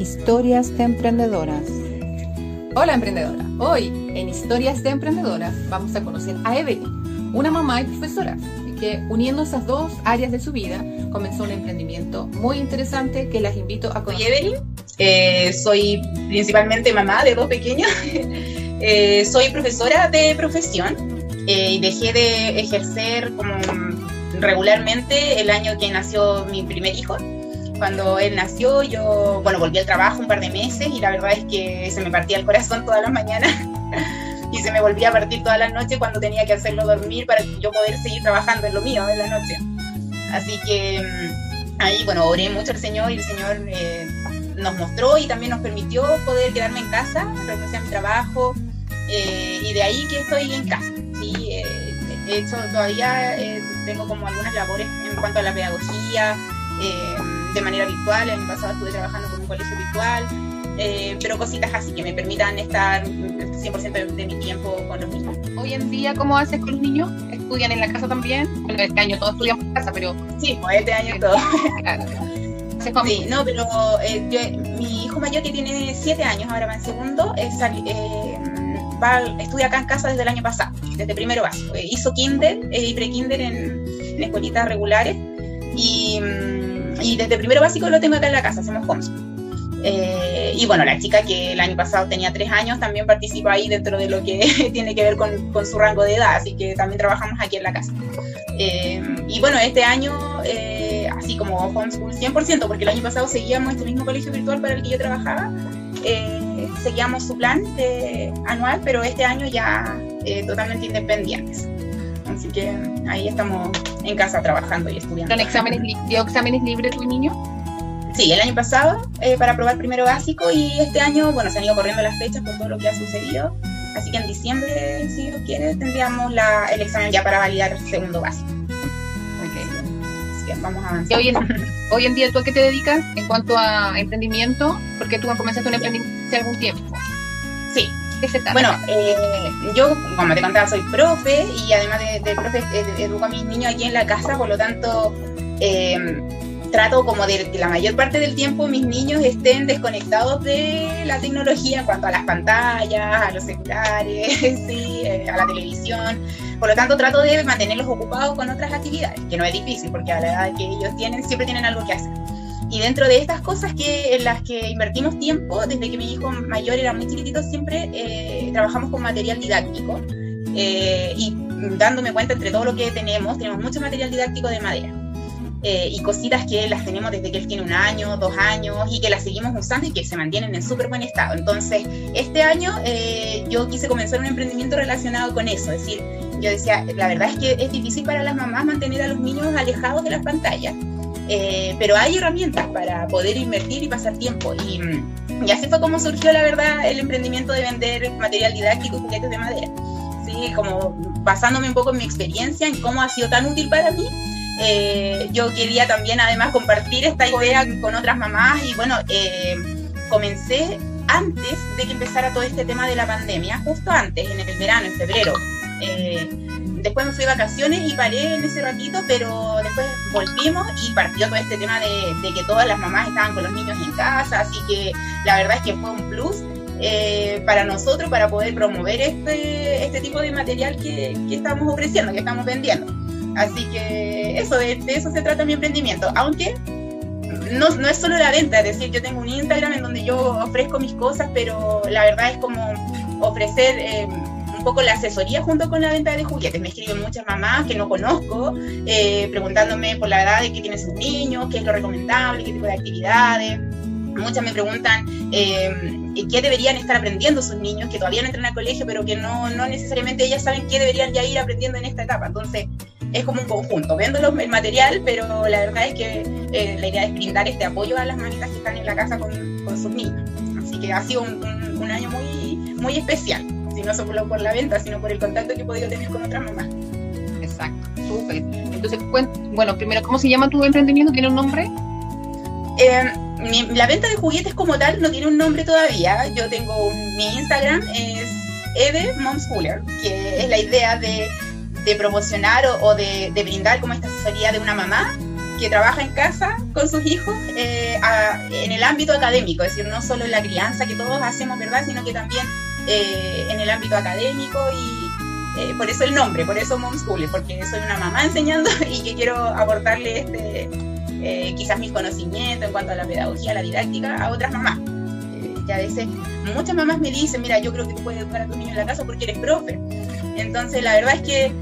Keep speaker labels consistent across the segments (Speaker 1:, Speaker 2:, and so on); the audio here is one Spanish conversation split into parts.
Speaker 1: Historias de Emprendedoras.
Speaker 2: Hola emprendedora, hoy en Historias de Emprendedoras vamos a conocer a Evelyn, una mamá y profesora que uniendo esas dos áreas de su vida comenzó un emprendimiento muy interesante que las invito a conocer.
Speaker 3: Soy Evelyn, eh, soy principalmente mamá de dos pequeños, eh, soy profesora de profesión eh, y dejé de ejercer como regularmente el año que nació mi primer hijo. Cuando él nació, yo, bueno, volví al trabajo un par de meses y la verdad es que se me partía el corazón todas las mañanas y se me volvía a partir todas las noches cuando tenía que hacerlo dormir para yo poder seguir trabajando en lo mío en la noche. Así que mm, ahí, bueno, oré mucho al Señor y el Señor eh, nos mostró y también nos permitió poder quedarme en casa, renunciar a mi trabajo eh, y de ahí que estoy en casa. ¿sí? Eh, de hecho, todavía tengo como algunas labores en cuanto a la pedagogía de manera virtual. El año pasado estuve trabajando con un colegio virtual, eh, pero cositas así que me permitan estar 100% de, mi tiempo con los niños.
Speaker 2: Hoy en día, ¿cómo haces con los niños? ¿Estudian en la casa también? Bueno, este año todos estudiamos en casa, pero...
Speaker 3: Sí, pues este año todo. claro. Sí, no, pero eh, mi hijo mayor que tiene 7 años, ahora va en segundo, es, eh, va, estudia acá en casa desde el año pasado, desde primero básico. hizo kinder y pre-kinder en, en escuelitas regulares y mm, y desde primero básico lo tengo acá en la casa, hacemos homeschool. Eh, y bueno, la chica que el año pasado tenía tres años también participa ahí dentro de lo que tiene que ver con, con, su rango de edad, así que también trabajamos aquí en la casa. Eh, y bueno, este año, eh, así como homeschool 100%, porque el año pasado seguíamos este mismo colegio virtual para el que yo trabajaba, seguíamos su plan anual, pero este año ya totalmente independientes. Así que ahí estamos en casa trabajando y estudiando.
Speaker 2: ¿Con exámenes, dio exámenes libres tu niño?
Speaker 3: Sí, el año pasado eh, para probar primero básico y este año, bueno, se han ido corriendo las fechas por todo lo que ha sucedido. Así que en diciembre, si Dios quiere, tendríamos la, el examen ya para validar el segundo básico.
Speaker 2: Ok. Así que vamos a avanzar. Hoy en, hoy en día, ¿tú a qué te dedicas en cuanto a emprendimiento? Porque tú comenzaste un emprendimiento hace algún tiempo.
Speaker 3: Bueno, eh, yo, como te contaba, soy profe y además de, profe, eh, educo a mis niños aquí en la casa, por lo tanto, eh, trato como de que la mayor parte del tiempo mis niños estén desconectados de la tecnología en cuanto a las pantallas, a los celulares, sí, a la televisión. Por lo tanto, trato de mantenerlos ocupados con otras actividades, que no es difícil porque a la edad que ellos tienen siempre tienen algo que hacer. Y dentro de estas cosas que, en las que invertimos tiempo, desde que mi hijo mayor era muy chiquitito, siempre eh, trabajamos con material didáctico. Eh, y dándome cuenta entre todo lo que tenemos, tenemos mucho material didáctico de madera. Eh, y cositas que las tenemos desde que él tiene un año, dos años, y que las seguimos usando y que se mantienen en súper buen estado. Entonces, este año yo quise comenzar un emprendimiento relacionado con eso. Es decir, yo decía, la verdad es que es difícil para las mamás mantener a los niños alejados de las pantallas. Eh, pero hay herramientas para poder invertir y pasar tiempo. Y, y, así fue como surgió, la verdad, el emprendimiento de vender material didáctico y juguetes de madera. ¿sí? Como basándome un poco en mi experiencia, en cómo ha sido tan útil para mí. Eh, yo quería también, además, compartir esta idea con otras mamás y bueno, eh, comencé antes de que empezara todo este tema de la pandemia, justo antes, en el verano, en febrero después me fui de vacaciones y paré en ese ratito, pero después volvimos y partió todo este tema de, que todas las mamás estaban con los niños en casa, así que la verdad es que fue un plus eh, para nosotros para poder promover este, este tipo de material que, que estamos ofreciendo, que estamos vendiendo. Así que eso, de, eso se trata mi emprendimiento, aunque no, no, es solo la venta, es decir, yo tengo un Instagram en donde yo ofrezco mis cosas, pero la verdad es como ofrecer... Eh, un poco la asesoría junto con la venta de juguetes. Me escriben muchas mamás que no conozco, eh, preguntándome por la edad de que tienen sus niños, qué es lo recomendable, qué tipo de actividades. Muchas me preguntan eh, qué deberían estar aprendiendo sus niños, que todavía no entran al colegio, pero que no, no necesariamente ellas saben qué deberían ya ir aprendiendo en esta etapa. Entonces, es como un conjunto. Vendo el material, pero la verdad es que eh, la idea es brindar este apoyo a las mamitas que están en la casa con, con sus niños. Así que ha sido un, un, un año muy, muy especial no solo por la venta, sino por el contacto que he podido tener con otras mamás.
Speaker 2: Exacto, súper. Entonces, bueno, primero, ¿cómo se llama tu emprendimiento? ¿Tiene un nombre?
Speaker 3: Eh, la venta de juguetes como tal no tiene un nombre todavía. Yo tengo mi Instagram, es Eve Momschooler, que es la idea de, de promocionar o, de, de, brindar como esta asesoría de una mamá que trabaja en casa con sus hijos eh, en el ámbito académico, es decir, no solo en la crianza que todos hacemos, ¿verdad? Sino que también eh, en el ámbito académico y eh, por eso el nombre, por eso Momeschool, porque soy una mamá enseñando y que quiero aportarle este, quizás mis conocimientos en cuanto a la pedagogía, la didáctica a otras mamás. que a veces muchas mamás me dicen, mira, yo creo que tú puedes educar a tu niño en la casa porque eres profe. Entonces, la verdad es que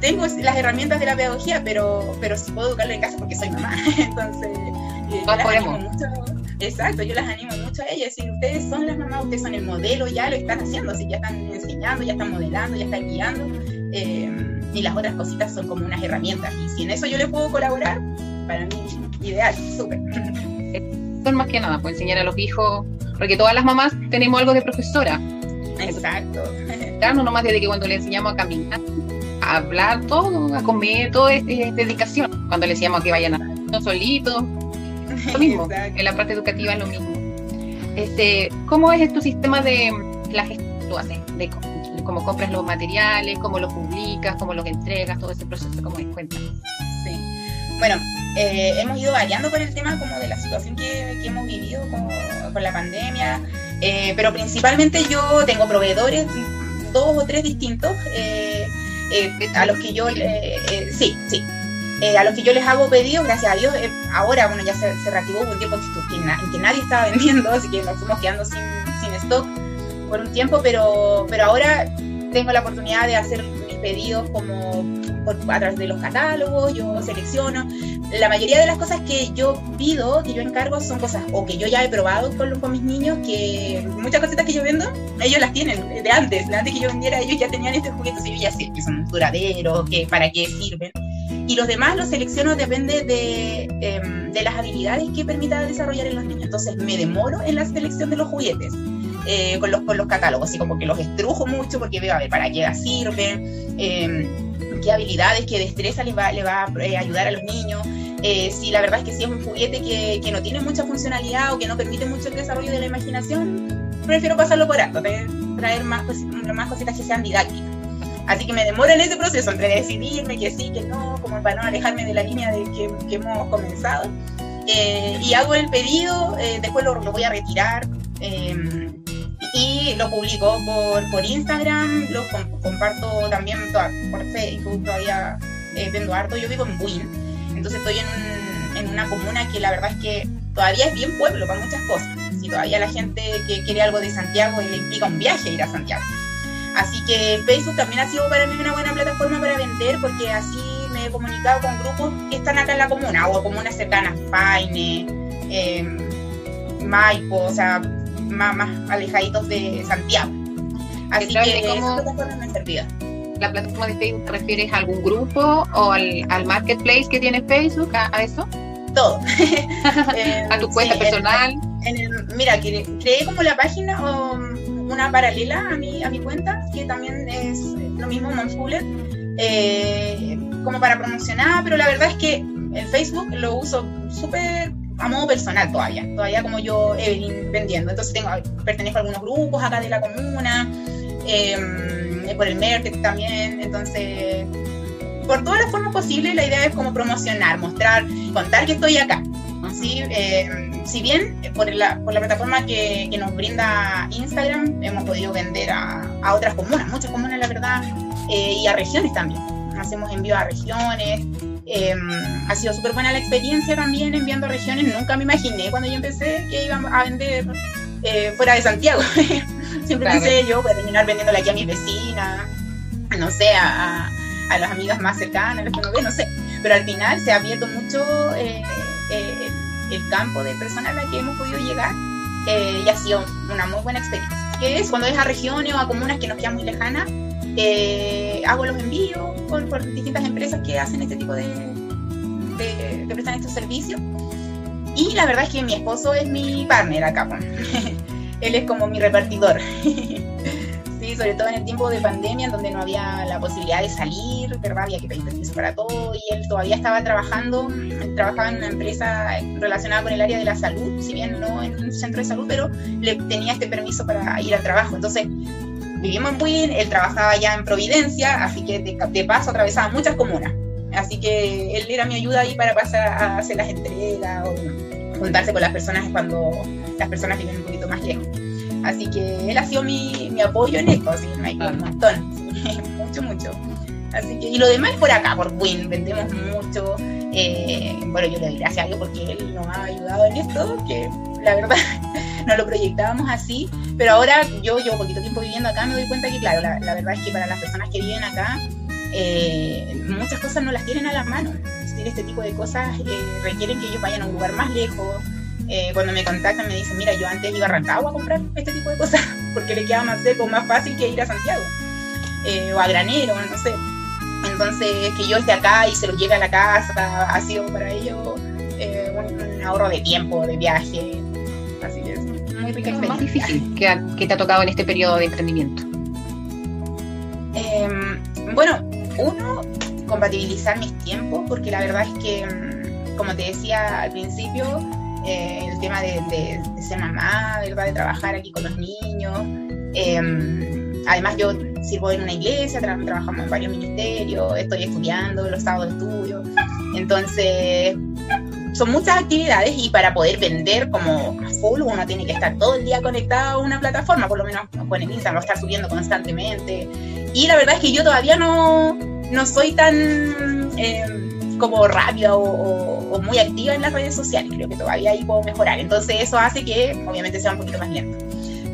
Speaker 3: tengo las herramientas de la pedagogía, pero, pero sí puedo educarlo en casa porque soy mamá. Entonces, eh, las mucho. Exacto, yo las animo mucho a ellas. Si ustedes son las mamás, ustedes son el modelo, ya lo están haciendo, así ya están enseñando, ya están modelando, ya están guiando. Eh, y las otras cositas son como unas herramientas. Y si en eso yo les puedo colaborar, para mí, ideal, súper.
Speaker 2: Son más que nada, pues enseñar a los hijos, porque todas las mamás tenemos algo de profesora.
Speaker 3: Exacto.
Speaker 2: No más desde que cuando le enseñamos a caminar a hablar todo, a comer, todo es, dedicación. Cuando le decíamos que vayan a solitos, lo mismo, en la parte educativa es lo mismo. Este, ¿Cómo es tu sistema de la gestión que tú haces? De cómo compras los materiales, cómo los publicas, cómo los entregas, todo ese proceso, ¿cómo es? cuenta?
Speaker 3: Sí. Bueno, eh, hemos ido variando por el tema como de la situación que, que hemos vivido con, con la pandemia, eh, pero principalmente yo tengo proveedores, dos o tres distintos, eh, eh, a los que yo, eh, eh, sí, sí, a los que yo les hago pedidos, gracias a Dios, ahora, bueno, ya se, se reactivó un tiempo en que nadie estaba vendiendo, así que nos fuimos quedando sin, sin stock por un tiempo, pero, pero ahora tengo la oportunidad de hacer mis pedidos como a través de los catálogos, yo selecciono. La mayoría de las cosas que yo pido, que yo encargo, son cosas o que yo ya he probado con, con mis niños, que muchas cositas que yo vendo, ellos las tienen de antes, de antes que yo vendiera, ellos ya tenían estos juguetes y yo ya sé que son duraderos, que para qué sirven. Y los demás los selecciono depende de, em, de las habilidades que permita desarrollar en los niños. Entonces me demoro en la selección de los juguetes. Eh, con, los, con los catálogos, así como que los estrujo mucho porque veo a ver para qué sirven, eh, qué habilidades, qué destreza les va, va a eh, ayudar a los niños. Eh, si la verdad es que si es un juguete que, que, no tiene mucha funcionalidad o que no permite mucho el desarrollo de la imaginación, prefiero pasarlo por alto, traer más, más cositas que sean didácticas. Así que me demoro en ese proceso entre decidirme que sí, que no, como para no alejarme de la línea de que, que hemos comenzado. Eh, y hago el pedido, eh, después lo, lo, voy a retirar. Eh, y lo publico por, por Instagram, lo comparto también por Facebook, todavía eh, vendo harto. Yo vivo en Buin, entonces estoy en, en, una comuna que la verdad es que todavía es bien pueblo para muchas cosas. Si todavía la gente que quiere algo de Santiago le implica un viaje ir a Santiago. Así que Facebook también ha sido para mí una buena plataforma para vender porque así me he comunicado con grupos que están acá en la comuna o comunas cercanas, Paine, eh, Maipo, o sea, más, más alejaditos de Santiago. Así que
Speaker 2: ¿cómo, esa me servido. ¿La plataforma de Facebook te refieres a algún grupo o al, al marketplace que tiene Facebook, a, a eso?
Speaker 3: Todo.
Speaker 2: ¿A tu cuenta sí, personal?
Speaker 3: En el, en el, mira, creé como la página o una paralela a mi, a mi cuenta, que también es lo mismo, Momschooler, eh, como para promocionar, pero la verdad es que el Facebook lo uso súper a modo personal todavía, todavía como yo, Evelyn, vendiendo. Entonces tengo, pertenezco a algunos grupos acá de la comuna, eh, por el Merck también, entonces por todas las formas posibles la idea es como promocionar, mostrar, contar que estoy acá. ¿Sí? Eh, si bien por la, por la plataforma que, que, nos brinda Instagram hemos podido vender a, a otras comunas, muchas comunas la verdad, eh, y a regiones también. Hacemos envío a regiones, eh, ha sido súper buena la experiencia también enviando a regiones. Nunca me imaginé cuando yo empecé que iba a vender eh, fuera de Santiago. Siempre claro. pensé yo voy a terminar vendiéndole aquí a mis vecinas, no sé, a, a, las amigas más cercanas, las que no ve, no sé. Pero al final se ha abierto mucho eh, eh, el campo de personas a las que hemos podido llegar y ha sido una muy buena experiencia. Que es cuando es a regiones o a comunas que nos quedan muy lejanas, eh, hago los envíos por, por, distintas empresas que hacen este tipo de, de, que prestan estos servicios. Y la verdad es que mi esposo es mi partner acá. Él es como mi repartidor. sobre todo en el tiempo de pandemia, en donde no había la posibilidad de salir, ¿verdad? Había que pedir permiso para todo. Y él todavía estaba trabajando, trabajaba en una empresa relacionada con el área de la salud, si bien no en un centro de salud, pero le tenía este permiso para ir al trabajo. Entonces, vivimos en Buin, él trabajaba ya en Providencia, así que de, de paso atravesaba muchas comunas. Así que él era mi ayuda ahí para pasar a hacer las entregas o juntarse con las personas cuando las personas viven un poquito más lejos. Así que él ha sido mi, mi apoyo en esto, así hay un montón, mucho, mucho. Así que, y lo demás es por acá, por Win, vendemos mucho. Eh, bueno, yo le doy gracias a Dios porque él nos ha ayudado en esto, que la verdad no lo proyectábamos así, pero ahora yo llevo poquito tiempo viviendo acá, me doy cuenta que, claro, la, verdad es que para las personas que viven acá, eh, muchas cosas no las tienen a la mano. Este tipo de cosas eh, requieren que ellos vayan a un lugar más lejos. Cuando me contactan me dicen, mira, yo antes iba a Rancagua a comprar este tipo de cosas porque le queda más seco, más fácil que ir a Santiago o a Granero, no sé. Entonces, que yo esté acá y se lo lleve a la casa ha sido para ellos eh, un, ahorro de tiempo, de viaje. Así que es muy rica
Speaker 2: ¿Qué es más difícil que, te ha tocado en este periodo de emprendimiento?
Speaker 3: Em, bueno, uno, compatibilizar mis tiempos, porque la verdad es que, mm, como te decía al principio, eh, el tema de, ser mamá, ¿verdad? de trabajar aquí con los niños. Em, además, yo sirvo en una iglesia, trabajamos en varios ministerios, estoy estudiando, los sábados estudio. Entonces, son muchas actividades y para poder vender como a full uno tiene que estar todo el día conectado a una plataforma, por lo menos con el Instagram, estar subiendo constantemente. Y la verdad es que yo todavía no, no soy tan eh, como rápida o, muy activa en las redes sociales, creo que todavía ahí puedo mejorar. Entonces eso hace que obviamente sea un poquito más lento.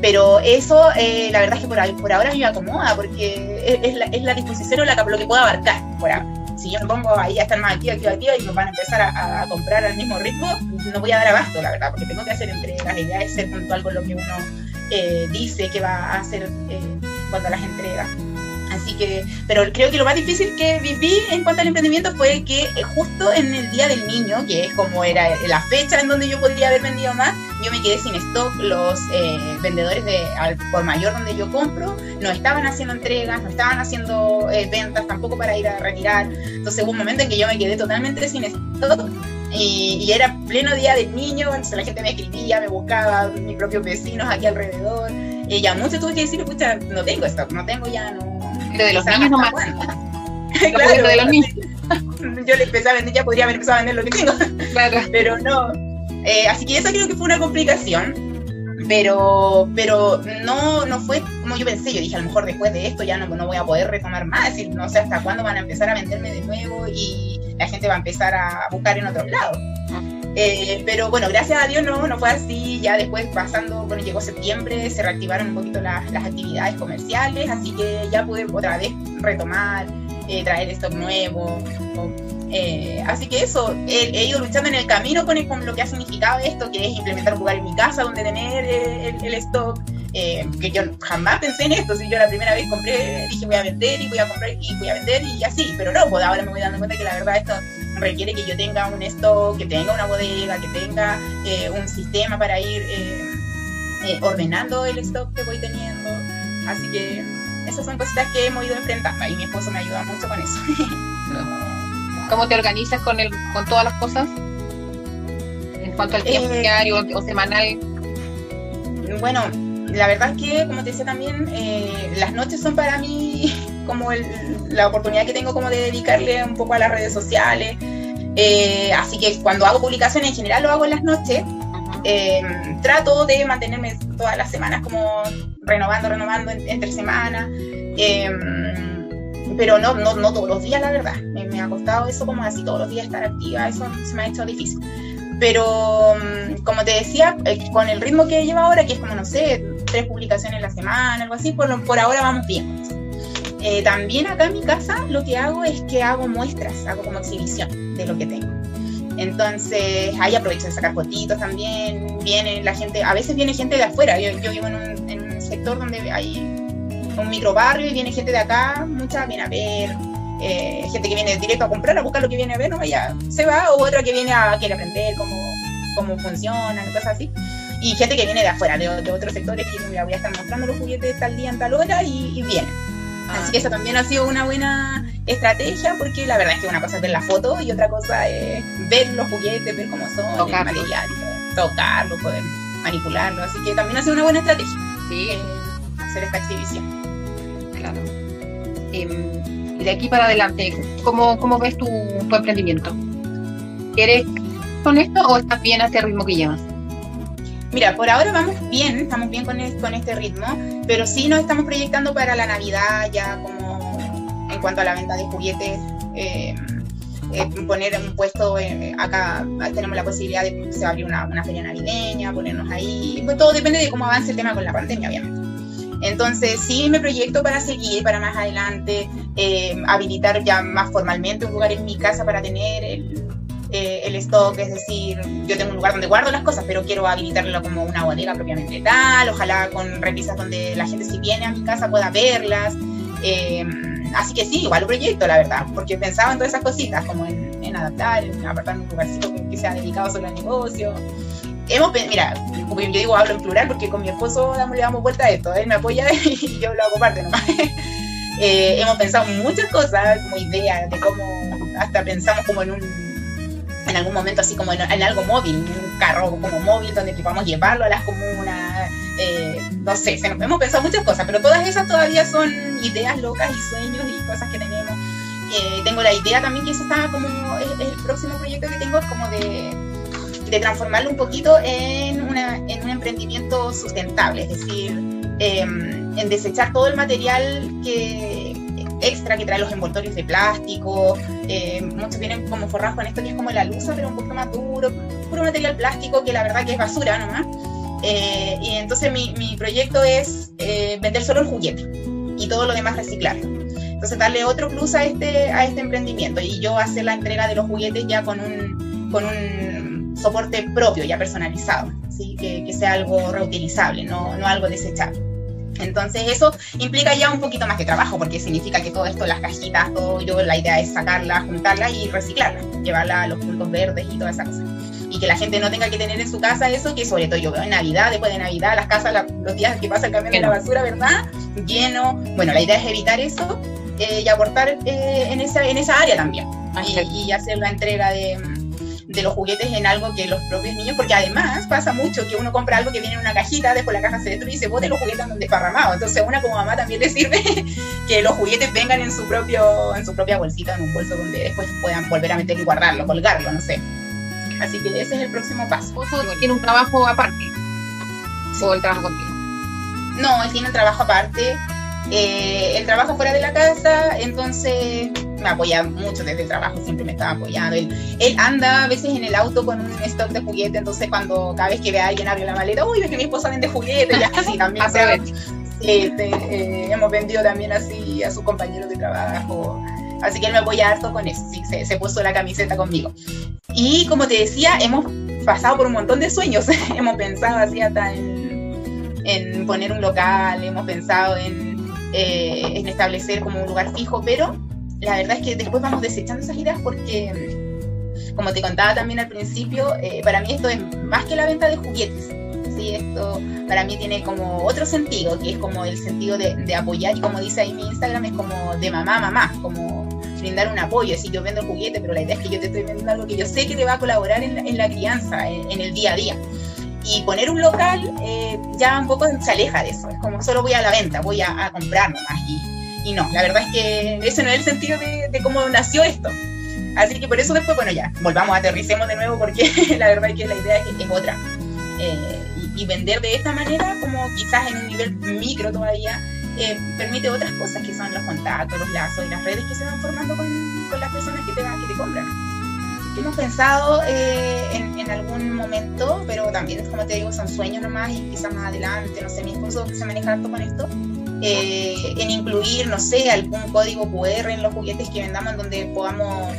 Speaker 3: Pero eso, eh, la verdad es que por, por ahora me acomoda, porque es, la, es la, disposición o la, lo que puedo abarcar por ahora. Si yo me pongo ahí a estar más activa, activa, activa y me van a empezar a, comprar al mismo ritmo, no voy a dar abasto, la verdad, porque tengo que hacer entregas. La idea es ser puntual con lo que uno eh, dice que va a hacer eh, cuando las entregas. Así que, pero creo que lo más difícil que viví en cuanto al emprendimiento fue que eh, justo en el Día del Niño, que es como era la fecha en donde yo podría haber vendido más, yo me quedé sin stock. Los eh, vendedores de al por mayor donde yo compro no estaban haciendo entregas, no estaban haciendo eh, ventas tampoco para ir a retirar. Entonces hubo un momento en que yo me quedé totalmente sin stock. Y, era pleno día del niño, entonces la gente me escribía, me buscaba, mis propios vecinos aquí alrededor. Y ya mucho tuve que decir, escucha, no tengo stock, no tengo ya, no,
Speaker 2: de los niños nomás.
Speaker 3: claro, de los niños. Yo le empecé a vender, ya podría haber empezado a vender lo que tengo. Claro. Pero no. Eh, así que eso creo que fue una complicación. Pero, pero no, no fue como yo pensé. Yo dije, a lo mejor después de esto ya no, no voy a poder retomar más. Decir, no sé hasta cuándo van a empezar a venderme de nuevo y la gente va a empezar a buscar en otros lados. Eh, pero bueno, gracias a Dios no, no fue así. Ya después, pasando, bueno, llegó septiembre, se reactivaron un poquito las, actividades comerciales, así que ya pude otra vez retomar, eh, traer stock nuevo. Eh, así que eso, he, ido luchando en el camino con, con, lo que ha significado esto, que es implementar un lugar en mi casa donde tener el, el stock. que yo jamás pensé en esto, si yo la primera vez compré, dije voy a vender y voy a comprar y voy a vender y así, pero no, pues ahora me voy dando cuenta que la verdad esto requiere que yo tenga un stock, que tenga una bodega, que tenga eh, un sistema para ir eh, eh, ordenando el stock que voy teniendo. Así que esas son cositas que hemos ido enfrentando y mi esposo me ayuda mucho con eso.
Speaker 2: ¿Cómo te organizas con, el, con todas las cosas? En cuanto al tiempo diario o semanal.
Speaker 3: Bueno, la verdad es que, como te decía también, las noches son para mí como la oportunidad que tengo como de dedicarle un poco a las redes sociales. Eh, así que cuando hago publicaciones en general lo hago en las noches. Em, trato de mantenerme todas las semanas como renovando, renovando entre semanas. Em, pero no, no, no todos los días, la verdad. Me, ha costado eso como así todos los días estar activa. Eso se me ha hecho difícil. Pero mm, como te decía, eh, con el ritmo que lleva ahora, que es como, no sé, tres publicaciones a la semana, algo así, por, por ahora vamos bien. Eh, también acá en mi casa lo que hago es que hago muestras, hago como exhibición de lo que tengo. Entonces ahí aprovecho de sacar fotitos también, viene la gente, a veces viene gente de afuera, yo, vivo en un, sector donde hay un micro barrio y viene gente de acá, mucha viene a ver, eh, gente que viene directo a comprar, a buscar lo que viene a ver, no ya se va, o otra que viene a quiere aprender cómo, cómo funcionan, cosas así. Y gente que viene de afuera, de, otros sectores, que voy a estar mostrando los juguetes tal día en tal hora y, y vienen. Así que eso también ha sido una buena estrategia porque la verdad es que una cosa es ver la foto y otra cosa es ver los juguetes, ver cómo son, tocarlo. el material, tocarlo, poder manipularlo. Así que también ha sido una buena estrategia. Sí. hacer esta exhibición.
Speaker 2: Claro. Em, de aquí para adelante, ¿cómo, cómo ves tu, tu emprendimiento? ¿Quieres con esto o estás bien a este ritmo que llevas?
Speaker 3: Mira, por ahora vamos bien, estamos bien con, con este ritmo, pero sí nos estamos proyectando para la Navidad, ya como en cuanto a la venta de juguetes. Eh, eh, poner un puesto eh, acá tenemos la posibilidad de se abrir una, una, feria navideña, ponernos ahí, pues todo depende de cómo avance el tema con la pandemia, obviamente. Entonces sí me proyecto para seguir, para más adelante, habilitar ya más formalmente un lugar en mi casa para tener el, eh, el stock, es decir, yo tengo un lugar donde guardo las cosas, pero quiero habilitarlo como una bodega propiamente tal, ojalá con revistas donde la gente si viene a mi casa pueda verlas. Eh, así que sí, igual un proyecto, la verdad, porque pensaba en todas esas cositas, como en, en adaptar, en apartar un lugarcito que, sea dedicado solo al negocio. Hemos, mira, yo digo hablo en plural porque con mi esposo le damos vuelta a esto, él me apoya y yo lo hago parte. Eh, hemos pensado muchas cosas, como ideas de cómo, hasta pensamos como en un en algún momento así como en, algo móvil, un carro como móvil donde podamos llevarlo a las comunas, eh, no sé, hemos pensado muchas cosas, pero todas esas todavía son ideas locas y sueños y cosas que tenemos. Eh, tengo la idea también que eso está como, el próximo proyecto que tengo es como de, de transformarlo un poquito en, una, en un emprendimiento sustentable, es decir, em, en desechar todo el material que, extra que trae los envoltorios de plástico. Eh, muchos vienen como forrados con esto que es como la luz, pero un poco más duro, puro material plástico que la verdad que es basura nomás. Eh, y entonces mi, mi proyecto es eh, vender solo el juguete y todo lo demás reciclarlo. Entonces darle otro plus a este, a este emprendimiento y yo hacer la entrega de los juguetes ya con un, con un soporte propio, ya personalizado, ¿sí? que, que sea algo reutilizable, no, no algo desechable. Entonces eso implica ya un poquito más de trabajo, porque significa que todo esto, las cajitas, todo, yo la idea es sacarlas, juntarlas y reciclarlas, llevarlas a los puntos verdes y toda esa cosa. Y que la gente no tenga que tener en su casa eso, que sobre todo yo veo en Navidad, después de Navidad, las casas, los días que pasa el camión de la basura, ¿verdad? Lleno. Bueno, la idea es evitar eso eh, y aportar eh, en, esa, en esa área también. y hacer la entrega de de los juguetes en algo que los propios niños, porque además pasa mucho que uno compra algo que viene en una cajita, después la caja se destruye y se bote los juguetes andan desparramados. Entonces, una como mamá también le sirve que los juguetes vengan en su propio en su propia bolsita, en un bolso donde después puedan volver a meterlo y guardarlo, colgarlo, no sé. Así que ese es el próximo paso.
Speaker 2: tiene un trabajo aparte? ¿O el trabajo contigo?
Speaker 3: No, él tiene un trabajo aparte. Eh, él trabaja fuera de la casa, entonces me apoya mucho desde el trabajo, siempre me estaba apoyando. Él, él anda a veces en el auto con un stock de juguetes, entonces cuando cada vez que ve a alguien abre la maleta, uy, ve que mi esposa vende juguetes, y así también. este, eh, hemos vendido también así a sus compañeros de trabajo. Así que él me apoya harto con eso, sí, se, se puso la camiseta conmigo. Y como te decía, hemos pasado por un montón de sueños. hemos pensado así hasta en, en, poner un local, hemos pensado en, eh, en establecer como un lugar fijo, pero la verdad es que después vamos desechando esas ideas porque, como te contaba también al principio, eh, para mí esto es más que la venta de juguetes. ¿sí? Esto para mí tiene como otro sentido, que es como el sentido de, apoyar, y como dice ahí mi Instagram, es como de mamá mamá, como brindar un apoyo. Si yo vendo el juguete, pero la idea es que yo te estoy vendiendo algo que yo sé que te va a colaborar en la, crianza, en, el día a día. Y poner un local eh, ya un poco se aleja de eso, es como solo voy a la venta, voy a, a comprar nomás. Y, y no, la verdad es que ese no es el sentido de, cómo nació esto. Así que por eso después, bueno, ya, volvamos, aterricemos de nuevo porque la verdad es que la idea es, es otra. Eh, y, vender de esta manera, como quizás en un nivel micro todavía, eh, permite otras cosas que son los contactos, los lazos y las redes que se van formando con, con las personas que te, que te compran. Hemos pensado eh, en, en, algún momento, pero también, como te digo, son sueños nomás y quizás más adelante, no sé, mi esposo se maneja harto con esto, eh, en incluir, no sé, algún código QR en los juguetes que vendamos donde podamos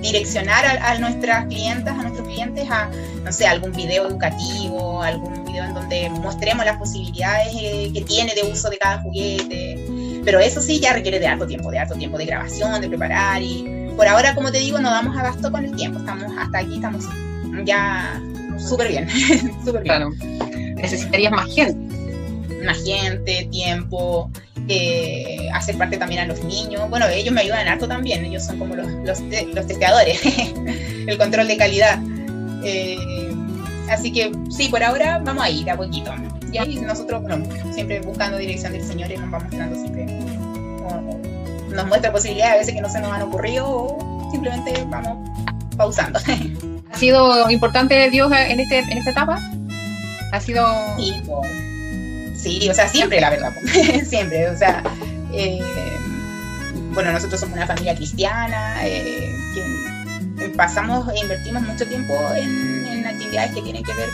Speaker 3: direccionar a, nuestras clientas, a nuestros clientes a, no sé, algún video educativo, algún video en donde mostremos las posibilidades eh, que tiene de uso de cada juguete. Pero eso sí ya requiere de harto tiempo, de harto tiempo de grabación, de preparar y por ahora, como te digo, no damos abasto con el tiempo. Estamos hasta aquí, estamos ya súper bien, súper bien. Claro.
Speaker 2: Necesitarías más gente
Speaker 3: más gente, tiempo, eh, hacer parte también a los niños. Bueno, ellos me ayudan harto también, ellos son como los, los, testeadores, el control de calidad. Eh, así que sí, por ahora vamos a ir a poquito. Y ahí nosotros, bueno, siempre buscando dirección del Señor y nos va mostrando siempre nos muestra posibilidades a veces que no se nos han ocurrido o simplemente vamos pausando.
Speaker 2: ¿Ha sido importante Dios en, este, en esta etapa? ¿Ha sido...?
Speaker 3: Sí, sí o sea, siempre, la verdad, siempre, o sea... Eh, bueno, nosotros somos una familia cristiana, eh, que pasamos e invertimos mucho tiempo en, actividades que tienen que ver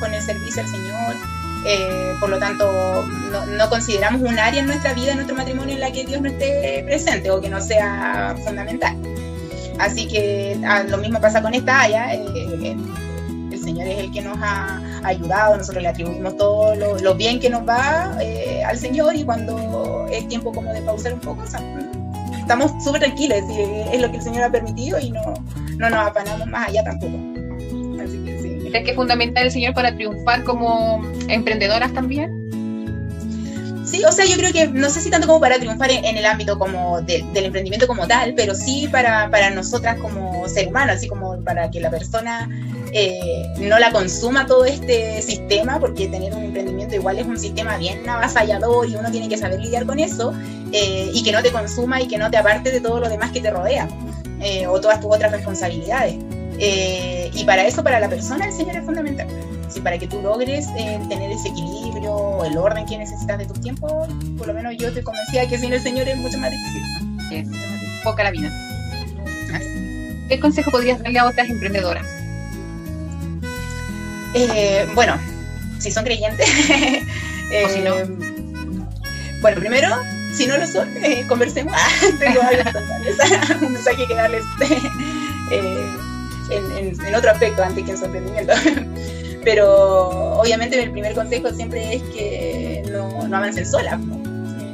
Speaker 3: con, el servicio al Señor. Eh, por lo tanto, no, consideramos un área en nuestra vida, en nuestro matrimonio, en la que Dios no esté presente o que no sea fundamental. Así que ah, lo mismo pasa con esta área. Eh, el Señor es el que nos ha ayudado, nosotros le atribuimos todo lo, bien que nos va al Señor y cuando es tiempo como de pausar un poco, estamos súper tranquilos, es lo que el Señor ha permitido y no, no nos apanamos más allá tampoco.
Speaker 2: Así que sí. ¿Crees que es fundamental el Señor para triunfar como emprendedoras también?
Speaker 3: Sí, o sea, yo creo que no sé si tanto como para triunfar en, el ámbito como del emprendimiento como tal, pero sí para, para nosotras como ser humanos, así como para que la persona eh, no la consuma todo este sistema, porque tener un emprendimiento igual es un sistema bien avasallador y uno tiene que saber lidiar con eso, eh, y que no te consuma y que no te aparte de todo lo demás que te rodea, eh, o todas tus otras responsabilidades. y para eso, para la persona, el Señor es fundamental. Si para que tú logres tener ese equilibrio, el orden que necesitas de tus tiempos, por lo menos yo te convencía que sin el Señor es mucho más difícil.
Speaker 2: Es poca la vida. ¿Qué consejo podrías darle a otras emprendedoras?
Speaker 3: Eh, bueno, si son creyentes.
Speaker 2: o si no. Eh,
Speaker 3: bueno, primero, si no lo son, eh, conversemos. Tengo un mensaje que darles en, otro aspecto antes que en su emprendimiento. Pero obviamente el primer consejo siempre es que no, no avancen sola.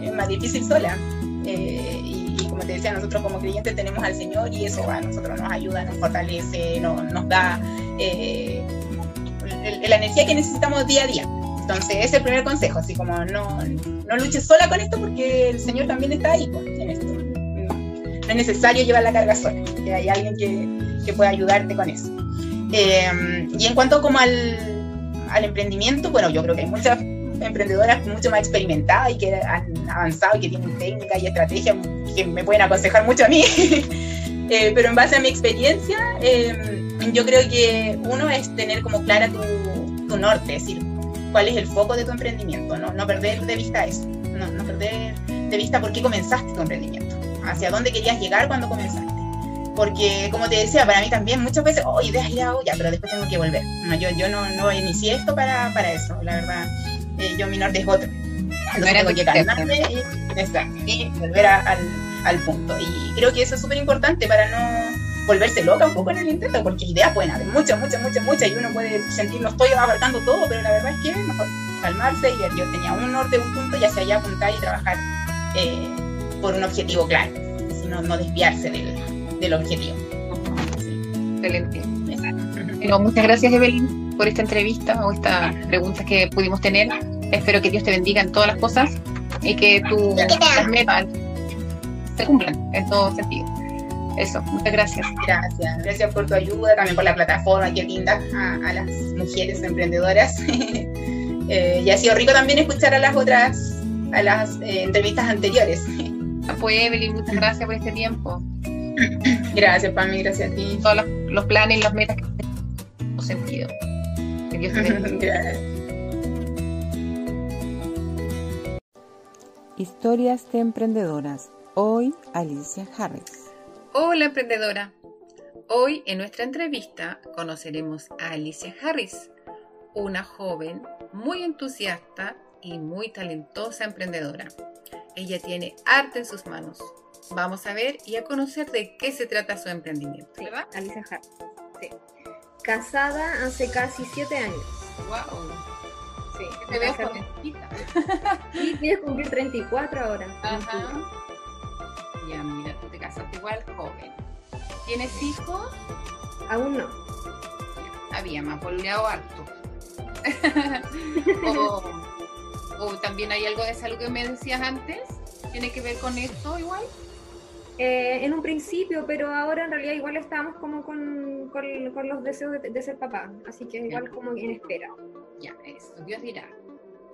Speaker 3: Es más difícil sola. y, como te decía, nosotros como creyentes tenemos al Señor y eso a nosotros nos ayuda, nos fortalece, nos da la energía que necesitamos día a día. Entonces, ese es el primer consejo, así como no, no luches sola con esto porque el Señor también está ahí pues, en esto. No, es necesario llevar la carga sola, que hay alguien que, que pueda ayudarte con eso. Eh, y en cuanto como al, al emprendimiento, bueno, yo creo que hay muchas emprendedoras mucho más experimentadas y que han avanzado y que tienen técnica y estrategia que me pueden aconsejar mucho a mí. eh, pero en base a mi experiencia, eh, yo creo que uno es tener como clara tu, tu, norte, es decir, cuál es el foco de tu emprendimiento, no, no perder de vista eso, no, no, perder de vista por qué comenzaste tu emprendimiento, hacia dónde querías llegar cuando comenzaste. Porque, como te decía, para mí también muchas veces, oh, ideas ir a ya, pero después tengo que volver. No, yo, yo no, no inicié esto para, para eso, la verdad. Eh, yo mi norte es otro. Entonces tengo que calmarme y, y volver al, al punto. Y creo que eso es súper importante para no volverse loca un poco en el intento, porque ideas pueden haber muchas, muchas, muchas, muchas, y uno puede sentir, no estoy abarcando todo, pero la verdad es que es mejor calmarse y ver, yo tenía un norte, un punto, y hacia allá apuntar y trabajar eh, por un objetivo claro, sino no desviarse del, del objetivo.
Speaker 2: Excelente. muchas gracias, Evelyn, por esta entrevista o estas preguntas que pudimos tener. Espero que Dios te bendiga en todas las cosas y que tus metas se cumplan en todo sentido. Eso, muchas gracias.
Speaker 3: Gracias, gracias por tu ayuda, también por la plataforma, qué linda, a, las mujeres emprendedoras. eh, y ha sido rico también escuchar a las otras, a las eh, entrevistas anteriores.
Speaker 2: Pues Evelyn, muchas gracias por este tiempo.
Speaker 3: Gracias, Pami, gracias a ti.
Speaker 2: Todos los, planes y las metas que tenemos sentido. Que Dios te bendiga.
Speaker 1: Historias de emprendedoras. Hoy, Alicia Harris.
Speaker 2: Hola emprendedora. Hoy en nuestra entrevista conoceremos a Alicia Harris, una joven muy entusiasta y muy talentosa emprendedora. Ella tiene arte en sus manos. Vamos a ver y a conocer de qué se trata su emprendimiento.
Speaker 4: ¿Verdad? Alicia Harris. Sí. Casada hace casi siete años.
Speaker 2: Wow.
Speaker 4: Sí, te veo jovencita. Y tienes que cumplir 34 ahora.
Speaker 2: Ajá. Ya, mira, tú te casaste igual joven. ¿Tienes hijos?
Speaker 4: Aún no.
Speaker 2: Había más boleado harto. o, también hay algo de salud que me decías antes. ¿Tiene que ver con eso igual?
Speaker 4: Eh, en un principio, pero ahora en realidad igual estamos como con, con, los deseos de, ser papá, así que igual como en espera.
Speaker 2: Ya, eso, Dios dirá.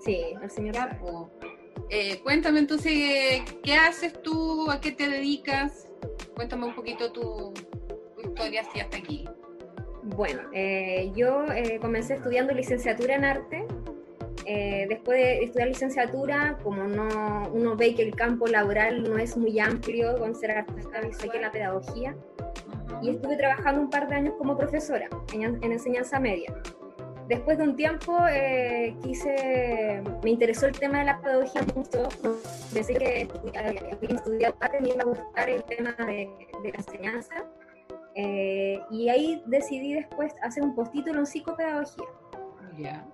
Speaker 4: Sí, el Señor.
Speaker 2: Eh, cuéntame entonces, ¿qué haces tú? ¿A qué te dedicas? Cuéntame un poquito tu, historia así hasta aquí.
Speaker 4: Bueno, eh, yo eh, comencé estudiando licenciatura en arte. después de estudiar licenciatura, como no, uno ve que el campo laboral no es muy amplio con ser artista, que la pedagogía, y estuve trabajando un par de años como profesora en enseñanza media. Después de un tiempo eh, quise, me interesó el tema de la pedagogía mucho, pensé que estudiar me iba a gustar el tema de, la enseñanza eh, y ahí decidí después hacer un postítulo en psicopedagogía.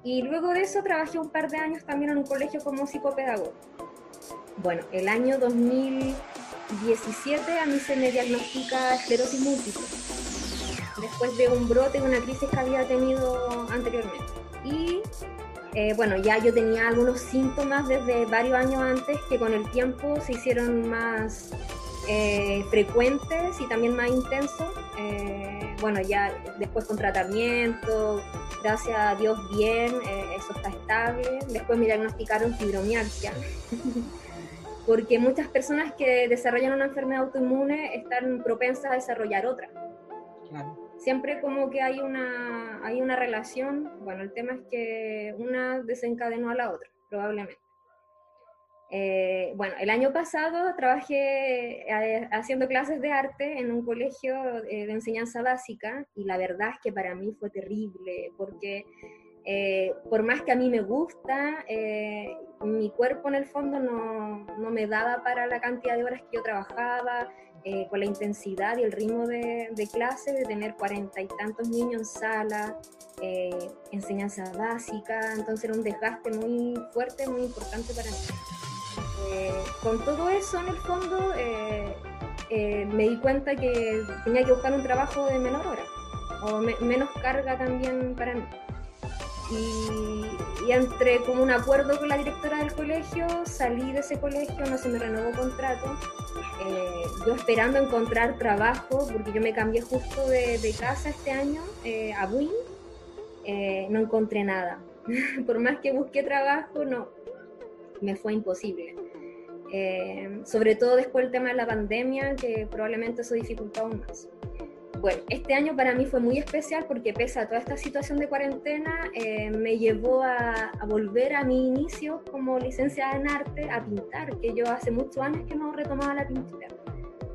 Speaker 4: Y luego de eso trabajé un par de años también en un colegio como psicopedagogo. Bueno, el año 2017 a mí se me diagnostica esclerosis múltiple después de un brote, una crisis que había tenido anteriormente. Y eh, bueno, ya yo tenía algunos síntomas desde varios años antes que con el tiempo se hicieron más eh, frecuentes y también más intensos. Eh, bueno, ya después con tratamiento, gracias a Dios bien, eso está estable. Después me diagnosticaron fibromialgia. porque muchas personas que desarrollan una enfermedad autoinmune están propensas a desarrollar otra. Claro siempre como que hay una, hay una relación, bueno, el tema es que una desencadenó a la otra, probablemente. Eh, bueno, el año pasado trabajé eh, haciendo clases de arte en un colegio eh, de enseñanza básica y la verdad es que para mí fue terrible porque por más que a mí me gusta, mi cuerpo en el fondo no, no, me daba para la cantidad de horas que yo trabajaba, eh, con la intensidad y el ritmo de, clase, de tener cuarenta y tantos niños en sala, eh, enseñanza básica, entonces era un desgaste muy fuerte, muy importante para mí. Eh, con todo eso, en el fondo, me di cuenta que tenía que buscar un trabajo de menor hora, o menos carga también para mí. Y, y, entré como un acuerdo con la directora del colegio, salí de ese colegio, no se me renovó contrato eh, yo esperando encontrar trabajo, porque yo me cambié justo de, casa este año eh, a Buin, eh, no encontré nada. Por más que busqué trabajo, no, me fue imposible. sobre todo después del tema de la pandemia, que probablemente eso dificultó aún más. Bueno, este año para mí fue muy especial porque pese a toda esta situación de cuarentena, eh, me llevó a, volver a mi inicio como licenciada en arte a pintar, que yo hace muchos años que no retomaba la pintura.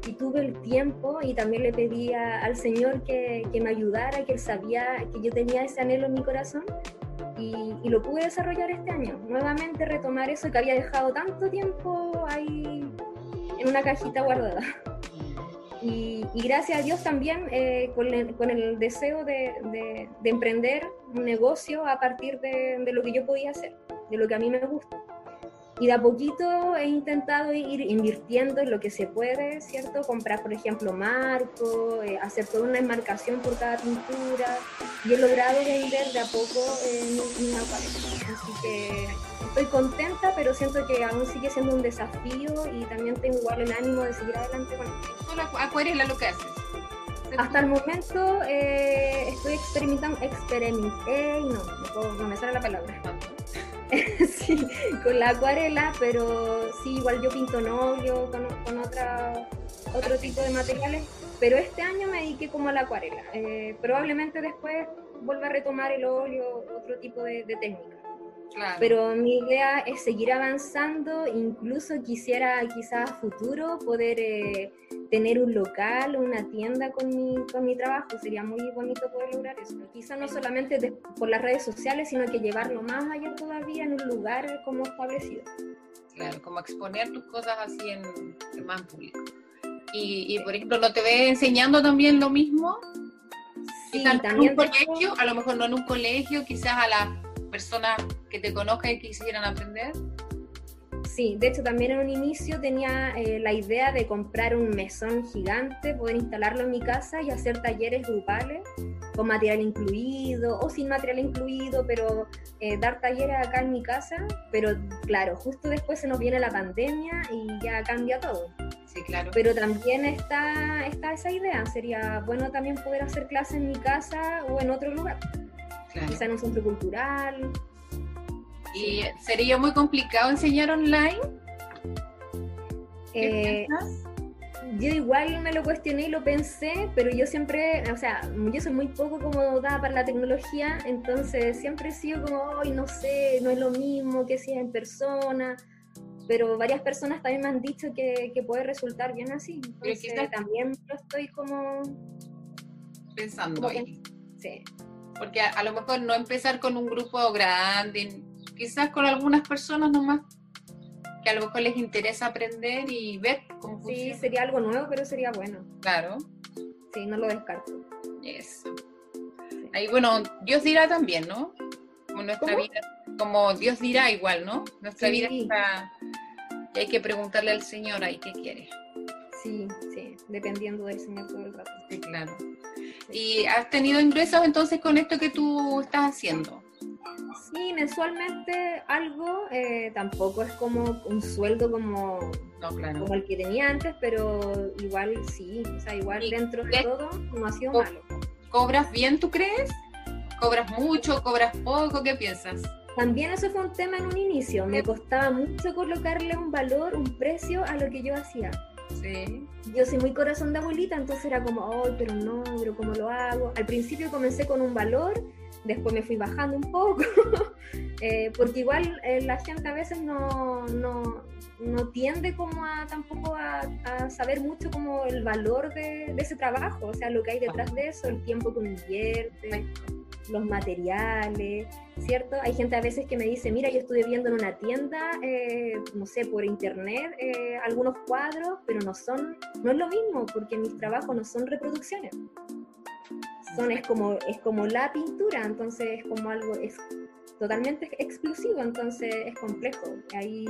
Speaker 4: Y tuve el tiempo y también le pedí al Señor que, que, me ayudara, que Él sabía que yo tenía ese anhelo en mi corazón y, y, lo pude desarrollar este año. Nuevamente retomar eso que había dejado tanto tiempo ahí en una cajita guardada. Y, gracias a Dios también eh, con, el, deseo de, emprender un negocio a partir de, lo que yo podía hacer, de lo que a mí me gusta. Y de a poquito he intentado ir invirtiendo en lo que se puede, ¿cierto? Comprar, por ejemplo, marco, eh, hacer toda una enmarcación por cada pintura. Y he logrado vender de a poco eh, mi, mi Así que estoy contenta, pero siento que aún sigue siendo un desafío y también tengo igual el ánimo de seguir adelante con esto.
Speaker 2: ¿Solo acuarela lo que haces?
Speaker 4: Hasta el momento eh, estoy experimentando, experimenté, no, no, no me sale la palabra. sí, con la acuarela, pero sí, igual yo pinto novio con, con otra, otro tipo de materiales, pero este año me dediqué como a la acuarela. Eh, probablemente después vuelva a retomar el óleo, otro tipo de, de técnica. Pero mi idea es seguir avanzando, incluso quisiera quizás a futuro poder eh, tener un local, una tienda con mi, con mi trabajo, sería muy bonito poder lograr eso. Quizás no solamente por las redes sociales, sino que llevarlo más allá todavía en un lugar como establecido.
Speaker 2: Claro, como exponer tus cosas así en, más público. Y, y, por ejemplo, ¿no te ves enseñando también lo mismo?
Speaker 4: Sí, también.
Speaker 2: En un colegio, a lo mejor no en un colegio, quizás a la personas que te conozcan y quisieran aprender?
Speaker 4: Sí, de hecho también en un inicio tenía eh, la idea de comprar un mesón gigante, poder instalarlo en mi casa y hacer talleres grupales con material incluido o sin material incluido, pero eh, dar talleres acá en mi casa. Pero claro, justo después se nos viene la pandemia y ya cambia todo.
Speaker 2: Sí, claro.
Speaker 4: Pero también está, está esa idea, sería bueno también poder hacer clases en mi casa o en otro lugar quizá en un centro cultural.
Speaker 2: ¿Y sería muy complicado enseñar online?
Speaker 4: ¿Qué eh, yo igual me lo cuestioné y lo pensé, pero yo siempre, o sea, yo soy muy poco como dada para la tecnología, entonces siempre he sido como, ay, no sé, no es lo mismo que si es en persona, pero varias personas también me han dicho que, que puede resultar bien así, entonces también lo estoy como...
Speaker 2: Pensando ahí. Sí. Porque a, a, lo mejor no empezar con un grupo grande, quizás con algunas personas nomás que a lo mejor les interesa aprender y ver cómo
Speaker 4: Sí, sería algo nuevo, pero sería bueno.
Speaker 2: Claro.
Speaker 4: Sí, no lo descarto.
Speaker 2: Eso. Ahí, bueno, Dios dirá también, ¿no? Como nuestra vida, como Dios dirá igual, ¿no? Nuestra vida está... Y hay que preguntarle al Señor ahí qué quiere.
Speaker 4: Sí, sí, dependiendo del Señor todo el rato.
Speaker 2: Sí, claro. ¿Y has tenido ingresos entonces con esto que tú estás haciendo?
Speaker 4: Sí, mensualmente algo, eh, tampoco es como un sueldo como, como el que tenía antes, pero igual sí, o sea, igual dentro de todo no ha sido malo.
Speaker 2: ¿Cobras bien, tú crees? ¿Cobras mucho, cobras poco? ¿Qué piensas?
Speaker 4: También eso fue un tema en un inicio, me costaba mucho colocarle un valor, un precio a lo que yo hacía. Sí. Yo soy muy corazón de abuelita, entonces era como, ay, pero no, pero ¿cómo lo hago? Al principio comencé con un valor después me fui bajando un poco, eh, porque igual eh, la gente a veces no, no, no tiende como a tampoco a, saber mucho como el valor de, ese trabajo, o sea, lo que hay detrás de eso, el tiempo que uno invierte, los materiales, ¿cierto? Hay gente a veces que me dice, mira, yo estuve viendo en una tienda, eh, no sé, por internet, algunos cuadros, pero no son, no es lo mismo, porque mis trabajos no son reproducciones son, es, como, es como la pintura, entonces es como algo es totalmente exclusivo, entonces es complejo ahí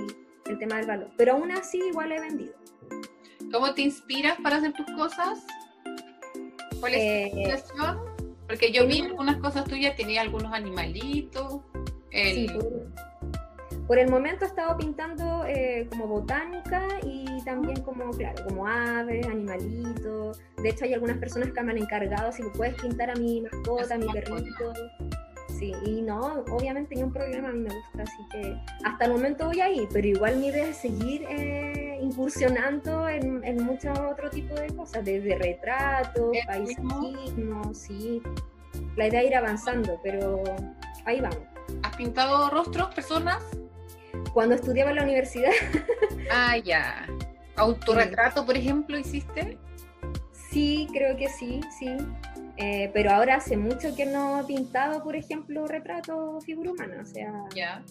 Speaker 4: el tema del valor. Pero aún así igual he vendido.
Speaker 2: ¿Cómo te inspiras para hacer tus cosas? ¿Cuál es tu eh, inspiración? Porque yo vi algunas cosas tuyas, tenía algunos animalitos.
Speaker 4: Sí, por el momento he estado pintando eh, como botánica y también como, claro, como aves, animalitos. De hecho, hay algunas personas que me han encargado si puedes pintar a mi mascota, a mi perrito. Sí, y no, obviamente ni un problema, a mí me gusta, así que hasta el momento voy ahí, pero igual mi idea es seguir eh, incursionando en, en muchos otro tipo de cosas, desde retratos, paisajismo, sí. La idea es ir avanzando, pero ahí vamos.
Speaker 2: ¿Has pintado rostros, personas?
Speaker 4: cuando estudiaba en la universidad.
Speaker 2: ah, ya. ¿Autorretrato, por ejemplo, hiciste?
Speaker 4: Sí, creo que sí, sí. Eh, pero ahora hace mucho que no he pintado, por ejemplo, retrato figura humana. O sea, ya.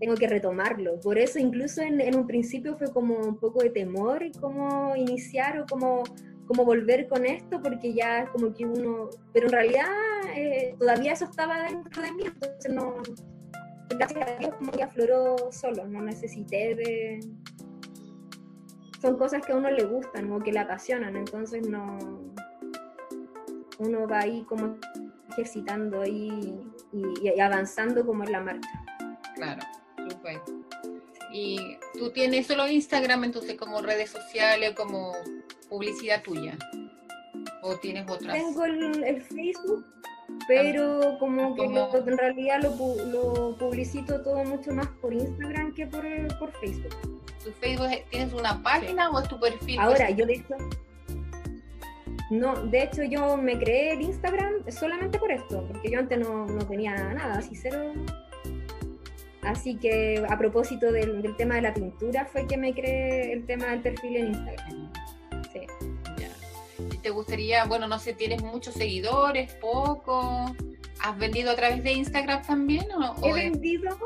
Speaker 4: tengo que retomarlo. Por eso, incluso en, un principio fue como un poco de temor cómo iniciar o cómo, cómo volver con esto, porque ya es como que uno. Pero en realidad eh, todavía eso estaba dentro de mí, entonces no gracias a Dios como que afloró solo, no necesité de... Son cosas que a uno le gustan o que le apasionan, entonces no... Uno va ahí como ejercitando y, y, avanzando como en la marcha.
Speaker 2: Claro, súper. Y tú tienes solo Instagram, entonces como redes sociales, como publicidad tuya. ¿O tienes otras?
Speaker 4: Tengo el Facebook pero como que en realidad lo, publicito todo mucho más por Instagram que por, por Facebook.
Speaker 2: ¿Tu Facebook tienes una página o es tu perfil?
Speaker 4: Ahora, yo de hecho, no, de hecho yo me creé el Instagram solamente por esto, porque yo antes no, tenía nada, así cero. Así que a propósito del, del tema de la pintura fue que me creé el tema del perfil en Instagram. Sí
Speaker 2: te gustaría, bueno, no sé, tienes muchos seguidores, poco? ¿Has vendido a través de Instagram también? O,
Speaker 4: he vendido,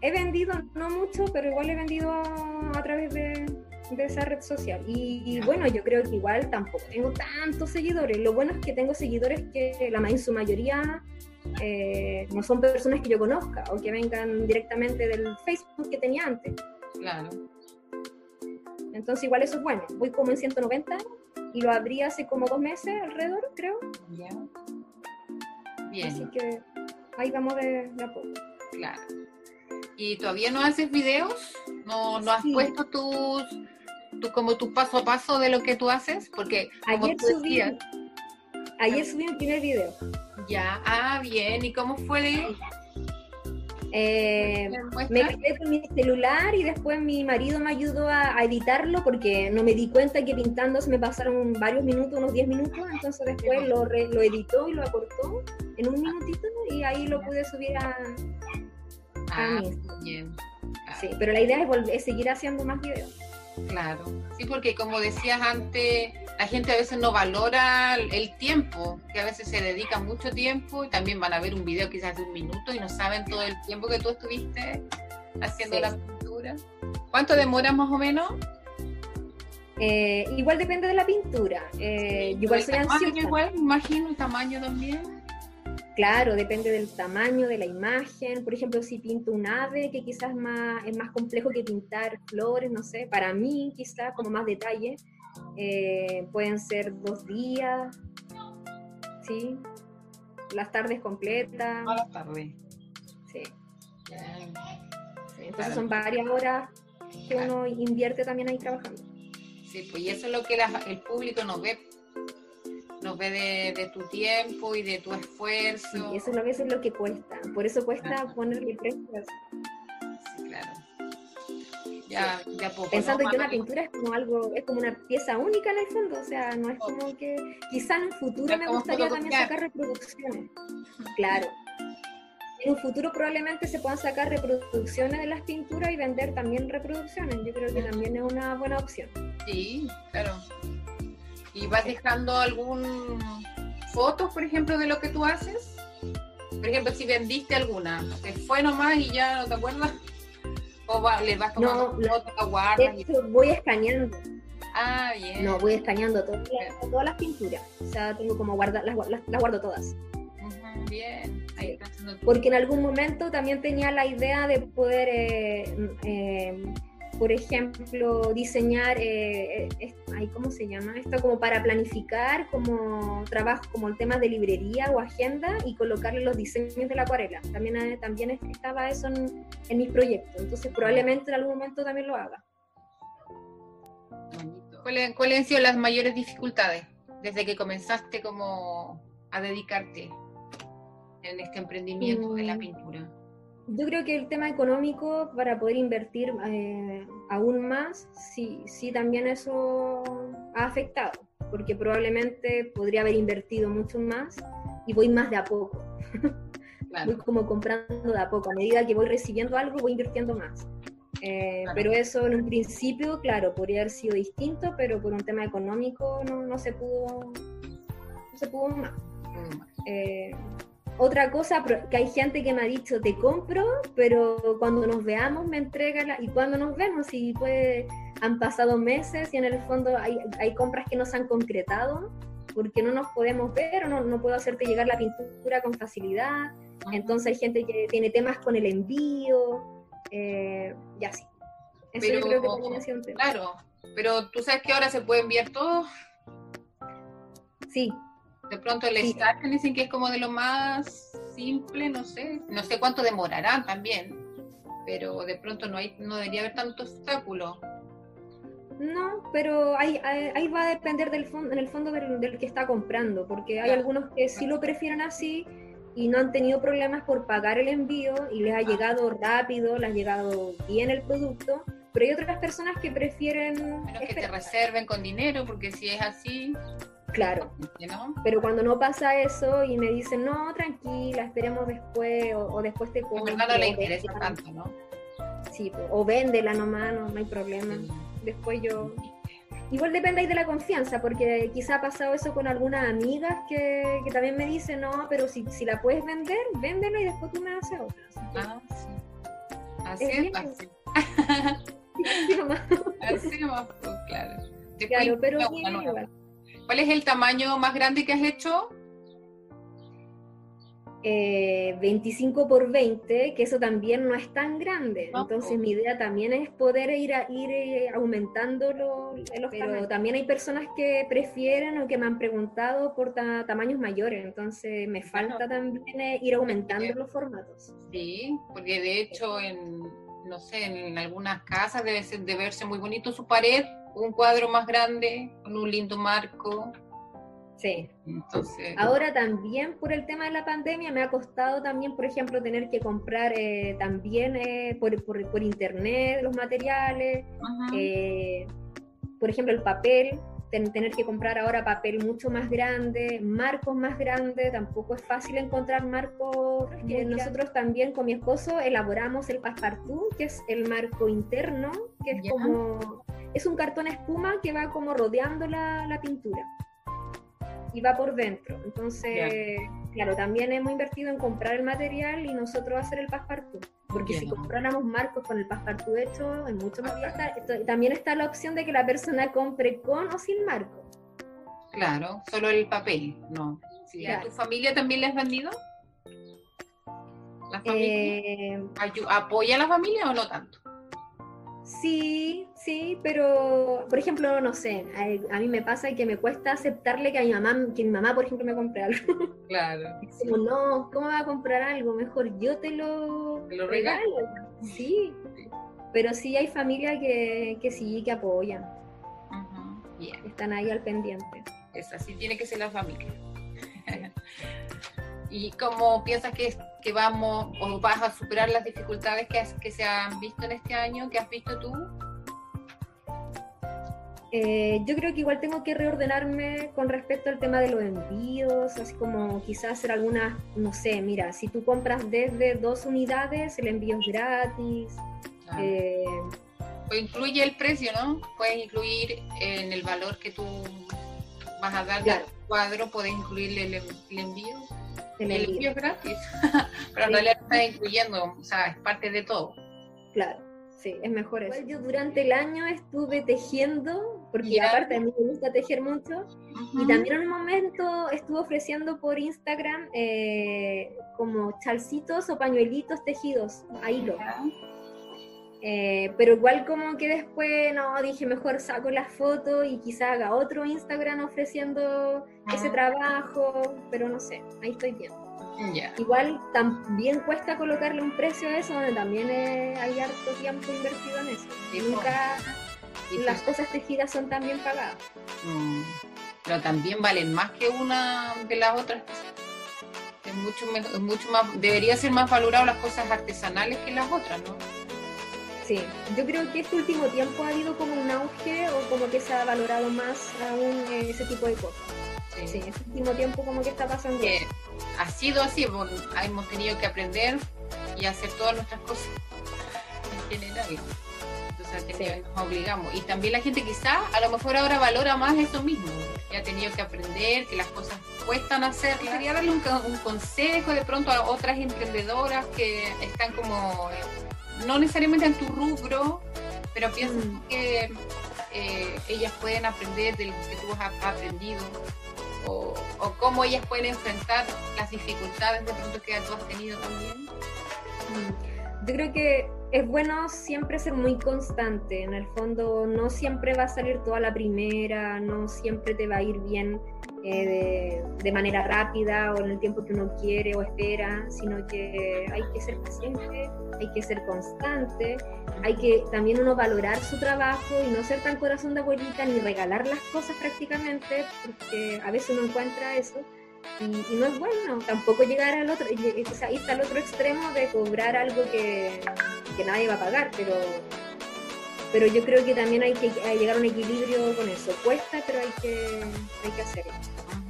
Speaker 4: he vendido no mucho, pero igual he vendido a través de, esa red social. Y, bueno, yo creo que igual tampoco tengo tantos seguidores. Lo bueno es que tengo seguidores que la en su mayoría eh, no son personas que yo conozca o que vengan directamente del Facebook que tenía antes.
Speaker 2: Claro.
Speaker 4: Entonces igual eso es bueno. Voy como en 190 y lo abrí hace como dos meses alrededor, creo. Ya. Bien. Así que ahí vamos de, la poco.
Speaker 2: Claro. ¿Y todavía no haces videos? ¿No, no has puesto tus, tu, como tu paso a paso de lo que tú haces? Porque
Speaker 4: ayer subí, ayer subí un primer video.
Speaker 2: Ya, ah, bien. ¿Y cómo fue?
Speaker 4: Eh, me quedé con mi celular y después mi marido me ayudó a, editarlo porque no me di cuenta que pintando se me pasaron varios minutos, unos 10 minutos, entonces después lo, lo editó y lo acortó en un minutito y ahí lo pude subir a,
Speaker 2: ah, Bien.
Speaker 4: Sí, pero la idea es, volver, seguir haciendo más videos.
Speaker 2: Claro, sí, porque como decías antes, la gente a veces no valora el tiempo, que a veces se dedica mucho tiempo y también van a ver un video quizás de un minuto y no saben todo el tiempo que tú estuviste haciendo la pintura. ¿Cuánto demora más o menos?
Speaker 4: Eh, igual depende de la pintura. Eh, igual soy
Speaker 2: ansiosa. Igual, imagino el tamaño también.
Speaker 4: Claro, depende del tamaño de la imagen. Por ejemplo, si pinto un ave, que quizás más, es más complejo que pintar flores, no sé, para mí quizás como más detalle, eh, pueden ser dos días, ¿sí? Las tardes completas.
Speaker 2: Todas las tardes.
Speaker 4: Sí. Entonces son varias horas que uno invierte también ahí trabajando.
Speaker 2: Sí, pues y eso es lo que el público no ve de, tu tiempo y de tu esfuerzo.
Speaker 4: Y eso a veces es lo que cuesta. Por eso cuesta ponerle precios.
Speaker 2: Sí, claro. Ya, ya poco,
Speaker 4: Pensando que una pintura es como algo, es como una pieza única en el fondo, o sea, no es como que quizá en un futuro me gustaría también sacar reproducciones. Claro. En un futuro probablemente se puedan sacar reproducciones de las pinturas y vender también reproducciones. Yo creo que también es una buena opción.
Speaker 2: Sí, claro. ¿Y vas dejando algún fotos, por ejemplo, de lo que tú haces? Por ejemplo, si vendiste alguna, te fue nomás y ya no te acuerdas. O va, le vas tomando no, fotos, la guardas.
Speaker 4: voy escaneando.
Speaker 2: Ah, bien.
Speaker 4: No, voy escaneando todas, todas las pinturas. O sea, tengo como guardar, las, las, guardo todas.
Speaker 2: bien. Ahí
Speaker 4: Porque en algún momento también tenía la idea de poder eh, eh, por ejemplo, diseñar, eh, eh ¿cómo se llama? Esto como para planificar como trabajo, como el tema de librería o agenda y colocarle los diseños de la acuarela. También, eh, también estaba eso en, en mis proyectos, entonces probablemente en algún momento también lo haga.
Speaker 2: ¿Cuáles, ¿Cuáles han sido las mayores dificultades desde que comenzaste como a dedicarte en este emprendimiento de la mm. pintura?
Speaker 4: Yo creo que el tema económico para poder invertir eh, aún más, sí, sí también eso ha afectado, porque probablemente podría haber invertido mucho más y voy más de a poco. voy como comprando de a poco, a medida que voy recibiendo algo voy invirtiendo más. Eh, pero eso en un principio, claro, podría haber sido distinto, pero por un tema económico no, no se pudo, no se pudo más. Mm. Eh, otra cosa, que hay gente que me ha dicho, te compro, pero cuando nos veamos me entrega la... y cuando nos vemos, y pues han pasado meses y en el fondo hay, hay compras que no se han concretado porque no nos podemos ver o no, no puedo hacerte llegar la pintura con facilidad. Entonces hay gente que tiene temas con el envío eh, y así.
Speaker 2: Eso yo creo que también ha un tema. Claro, pero tú sabes que ahora se puede enviar todo.
Speaker 4: Sí,
Speaker 2: de pronto el sí. dicen que es como de lo más simple, no sé, no sé cuánto demorará también, pero de pronto no hay, no debería haber tanto obstáculo.
Speaker 4: No, pero ahí, ahí, va a depender del fondo, en el fondo del, que está comprando, porque hay algunos que sí lo prefieren así y no han tenido problemas por pagar el envío y les ha llegado rápido, les ha llegado bien el producto, pero hay otras personas que prefieren...
Speaker 2: que te reserven con dinero, porque si es así...
Speaker 4: Claro. Pero cuando no pasa eso y me dicen, no, tranquila, esperemos después o, después te
Speaker 2: compro. No le interesa tanto, ¿no?
Speaker 4: Sí, o véndela nomás, no, no hay problema. Después yo... Igual depende ahí de la confianza, porque quizá ha pasado eso con algunas amigas que, que también me dicen, no, pero si, si la puedes vender, véndela y después tú me haces otra.
Speaker 2: Ah, sí. Así es, así. así más, pues, claro.
Speaker 4: claro, pero igual.
Speaker 2: ¿Cuál es el tamaño más grande que has hecho?
Speaker 4: 25 eh, por 20, que eso también no es tan grande. Entonces mi idea también es poder ir, a, ir eh, aumentando los, Pero también hay personas que prefieren o que me han preguntado por tamaños mayores. Entonces me falta también eh, ir aumentando los formatos.
Speaker 2: Sí, porque de hecho en, no sé, en algunas casas debe, de verse muy bonito su pared un cuadro más grande, con un lindo marco.
Speaker 4: Sí. Entonces, Ahora también por el tema de la pandemia me ha costado también, por ejemplo, tener que comprar eh, también eh, por, por, internet los materiales, eh, por ejemplo, el papel, tener que comprar ahora papel mucho más grande, marcos más grandes, tampoco es fácil encontrar marcos. nosotros también con mi esposo elaboramos el passepartout, que es el marco interno, que es como, es un cartón espuma que va como rodeando la, la pintura y va por dentro. Entonces, claro, también hemos invertido en comprar el material y nosotros hacer el passepartout. Porque si compráramos marcos con el passepartout hecho, es mucho más barato. También está la opción de que la persona compre con o sin marco.
Speaker 2: Claro, solo el papel, no. ¿A tu familia también le has vendido? ¿La familia? Eh, ¿Apoya a la familia o no tanto?
Speaker 4: Sí, sí, pero por ejemplo, no sé, a, mí me pasa que me cuesta aceptarle que a mi mamá, que mi mamá, por ejemplo, me compre algo.
Speaker 2: Claro.
Speaker 4: como, no, ¿cómo va a comprar algo? Mejor yo te lo, regalo. Sí. Pero sí hay familias que, que sí, que apoyan. Están ahí al pendiente.
Speaker 2: Es así, tiene que ser la familia. ¿Y cómo piensas que, que vamos o vas a superar las dificultades que, que se han visto en este año, que has visto tú?
Speaker 4: Eh, yo creo que igual tengo que reordenarme con respecto al tema de los envíos, así como quizás hacer algunas, no sé, mira, si tú compras desde dos unidades, el envío es gratis.
Speaker 2: Eh, o incluye el precio, ¿no? Puedes incluir en el valor que tú vas a dar al cuadro, puedes incluirle el envío. El envío es gratis, pero en realidad está incluyendo, o sea, es parte de todo.
Speaker 4: Claro, sí, es mejor eso. Yo durante el año estuve tejiendo, porque aparte a mí me gusta tejer mucho, y también en un momento estuve ofreciendo por Instagram eh, como chalcitos o pañuelitos tejidos a hilo. Eh, pero igual como que después, no, dije mejor saco la foto y quizá haga otro Instagram ofreciendo ese trabajo, pero no sé, ahí estoy bien. Igual también cuesta colocarle un precio a eso, donde también hay harto tiempo invertido en eso. y Nunca las cosas tejidas son tan bien pagadas.
Speaker 2: Mm, pero también valen más que una de las otras. Es mucho, mucho más, debería ser más valorado las cosas artesanales que las otras, ¿no?
Speaker 4: Sí, yo creo que este último tiempo ha habido como un auge o como que se ha valorado más aún ese tipo de cosas. Sí, sí este último tiempo como que está pasando.
Speaker 2: ha sido así, hemos tenido que aprender y hacer todas nuestras cosas en general. Entonces nos obligamos. Y también la gente quizá a lo mejor ahora valora más eso mismo. Ya ha tenido que aprender que las cosas cuestan hacer. Quería darle un, un consejo de pronto a otras emprendedoras que están como no necesariamente en tu rubro, pero pienso mm. que eh, ellas pueden aprender de lo que tú has aprendido o, cómo ellas pueden enfrentar las dificultades de pronto que tú has tenido también.
Speaker 4: Mm. Yo creo que es bueno siempre ser muy constante. En el fondo, no siempre va a salir toda la primera, no siempre te va a ir bien eh, de, manera rápida o en el tiempo que uno quiere o espera, sino que hay que ser paciente, hay que ser constante, hay que también uno valorar su trabajo y no ser tan corazón de abuelita ni regalar las cosas prácticamente, porque a veces uno encuentra eso. Y, no es bueno tampoco llegar al otro, o sea, está al otro extremo de cobrar algo que, que nadie va a pagar, pero pero yo creo que también hay que llegar a un equilibrio con eso. Cuesta, pero hay que, hay que hacerlo.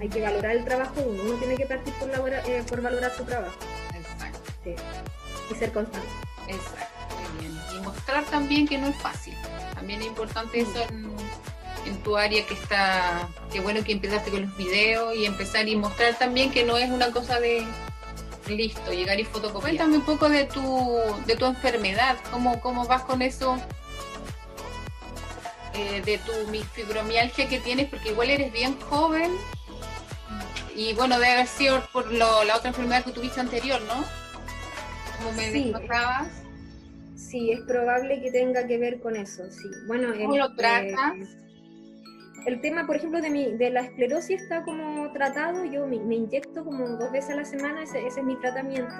Speaker 4: Hay que valorar el trabajo uno. Uno tiene que partir por, eh, por valorar su trabajo.
Speaker 2: Exacto.
Speaker 4: Y ser constante.
Speaker 2: Exacto. Y mostrar también que no es fácil. También es importante eso en, tu área que está, qué bueno que empezaste con los videos y empezar y mostrar también que no es una cosa de listo, llegar y fotocopiar. Cuéntame un poco de tu, de tu enfermedad, cómo, cómo vas con eso eh, de tu fibromialgia que tienes, porque igual eres bien joven y bueno, debe haber sido por lo, la otra enfermedad que tuviste anterior, ¿no? Como me sí.
Speaker 4: Sí, es probable que tenga que ver con eso, sí. Bueno,
Speaker 2: ¿Cómo lo tratas?
Speaker 4: El tema, por ejemplo, de, mi, de la esclerosis está como tratado, yo me, inyecto como dos veces a la semana, ese, es mi tratamiento.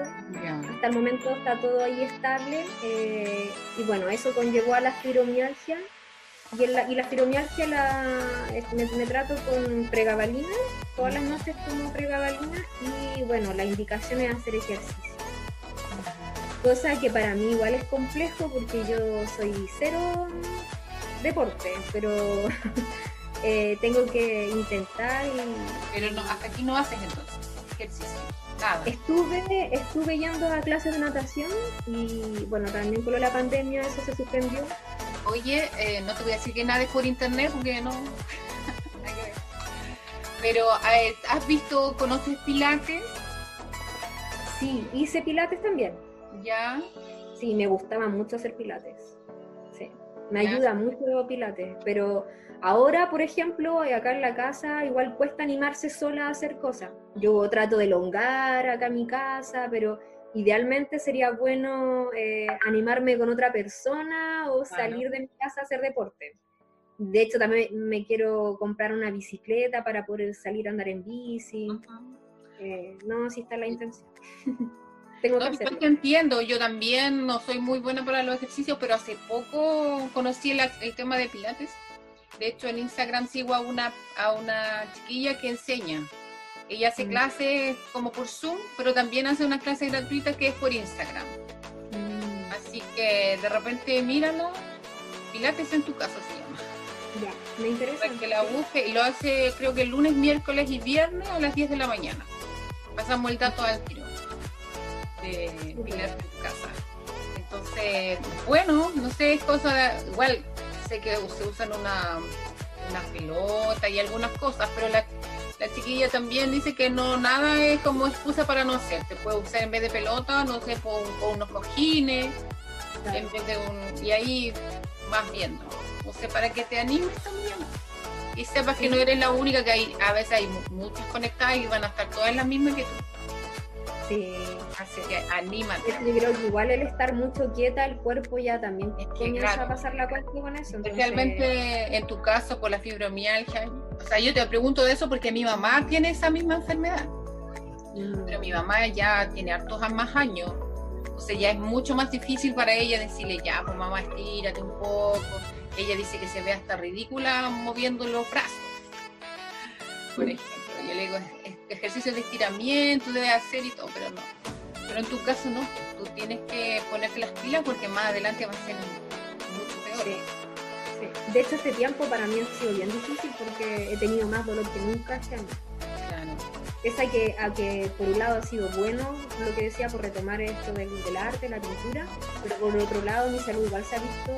Speaker 4: Hasta el momento está todo ahí estable. Eh, y bueno, eso conllevó a la fibromialgia, Y, la, y la fibromialgia la, me, trato con pregabalina, todas las noches como pregabalina y bueno, la indicación es hacer ejercicio. Cosa que para mí igual es complejo porque yo soy cero deporte, pero eh, tengo que intentar y...
Speaker 2: Pero no, hasta aquí no haces entonces ejercicio. Nada.
Speaker 4: Estuve, estuve yendo a clases de natación y bueno, también con la pandemia eso se suspendió
Speaker 2: Oye, eh, no te voy a decir que nada es por internet porque no. Pero, eh, ¿has visto, conoces Pilates?
Speaker 4: Sí, hice Pilates también.
Speaker 2: ¿Ya?
Speaker 4: Sí, me gustaba mucho hacer Pilates. Sí, me ayuda mucho Pilates, pero ahora, por ejemplo, acá en la casa igual cuesta animarse sola a hacer cosas. Yo trato de elongar acá en mi casa, pero idealmente sería bueno eh, animarme con otra persona o salir de mi casa a hacer deporte. De hecho, también me quiero comprar una bicicleta para poder salir a andar en bici. Eh, no, si está la intención.
Speaker 2: Tengo que hacerlo. Yo te entiendo, yo también no soy muy buena para los ejercicios, pero hace poco conocí el, el tema de pilates. De hecho, en Instagram sigo a una, a una chiquilla que enseña ella hace mm. clases como por Zoom, pero también hace una clase gratuita que es por Instagram. Mm. Así que de repente mírala, Pilates en tu casa se llama.
Speaker 4: Ya, me interesa.
Speaker 2: Para que la busque y lo hace creo que el lunes, miércoles y viernes a las 10 de la mañana. Pasamos el dato al tiro de Pilates en tu casa. Entonces, bueno, no sé, es cosa de, igual sé que se usan una, una pelota y algunas cosas, pero la la chiquilla también dice que no nada es como excusa para no hacer. Te puede usar en vez de pelota, no sé, con, unos cojines, en vez de un. Y ahí vas viendo. O sea, para que te animes también. Y sepas que no eres la única, que hay, a veces hay muchas conectadas y van a estar todas las mismas que tú.
Speaker 4: Sí.
Speaker 2: Así que anímate.
Speaker 4: Yo creo que igual el estar mucho quieta, el cuerpo ya también comienza a pasar la cuenta con eso.
Speaker 2: Especialmente en tu caso, con la fibromialgia. O sea, yo te pregunto de eso porque mi mamá tiene esa misma enfermedad. Mm. Pero mi mamá ya tiene hartos más años. O sea, ya es mucho más difícil para ella decirle, ya, pues mamá, estírate un poco. Ella dice que se ve hasta ridícula moviendo los brazos. Por ejemplo, yo le digo, ejercicios de estiramiento debe hacer y todo, pero no. Pero en tu caso no, tú tienes que ponerte las pilas porque más adelante va a ser mucho peor.
Speaker 4: Sí. De hecho, este tiempo para mí ha sido bien difícil porque he tenido más dolor que nunca este año.
Speaker 2: Claro.
Speaker 4: Es a que, a que por un lado ha sido bueno lo que decía por retomar esto del, del arte, la pintura, pero por otro lado mi salud igual se ha visto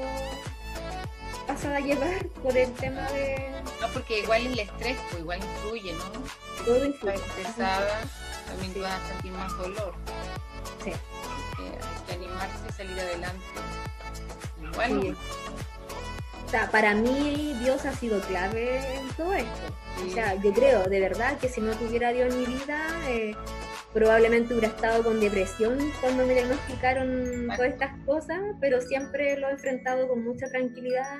Speaker 4: pasada a llevar por el tema de...
Speaker 2: No, porque igual el estrés, pues igual influye, ¿no?
Speaker 4: Todo influye.
Speaker 2: estresada, también te vas a sentir más dolor.
Speaker 4: Sí.
Speaker 2: hay que animarse a salir adelante. Igual.
Speaker 4: O sea, para mí Dios ha sido clave en todo esto. O sea, yo creo de verdad que si no tuviera Dios en mi vida, eh, probablemente hubiera estado con depresión cuando me diagnosticaron todas estas cosas, pero siempre lo he enfrentado con mucha tranquilidad.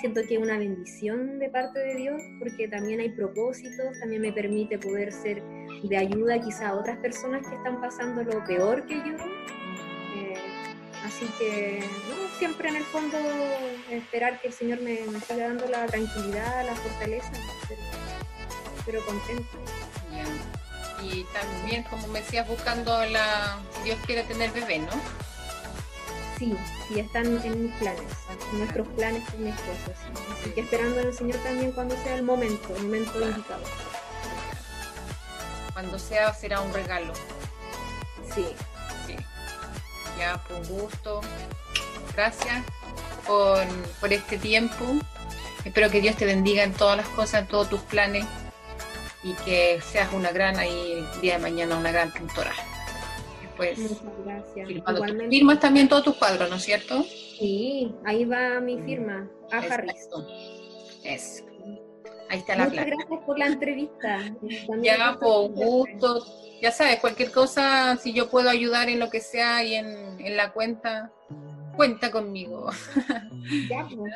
Speaker 4: Siento que es una bendición de parte de Dios, porque también hay propósitos, también me permite poder ser de ayuda quizá a otras personas que están pasando lo peor que yo. Eh, así que siempre en el fondo esperar que el Señor me, siga dando la tranquilidad, la fortaleza, pero, contento
Speaker 2: y también, como me decías, buscando la, si Dios quiere tener bebé, ¿no?
Speaker 4: Sí, sí, están en mis planes, en nuestros planes con mi esposo, Así que esperando el Señor también cuando sea el momento, el momento indicado.
Speaker 2: Cuando sea, será un regalo.
Speaker 4: Sí.
Speaker 2: Sí. Ya, por gusto. Gracias por, por este tiempo. Espero que Dios te bendiga en todas las cosas, en todos tus planes y que seas una gran ahí el día de mañana, una gran pintora. Después, firmas también todos tus cuadros, ¿no es cierto?
Speaker 4: Sí, ahí va mi firma, a Harris.
Speaker 2: Eso. Ahí está la
Speaker 4: Muchas gracias por la entrevista.
Speaker 2: ya, por gusto. Ya sabes, cualquier cosa, si yo puedo ayudar en lo que sea y en, en la cuenta, cuenta conmigo.
Speaker 4: Ya, pues.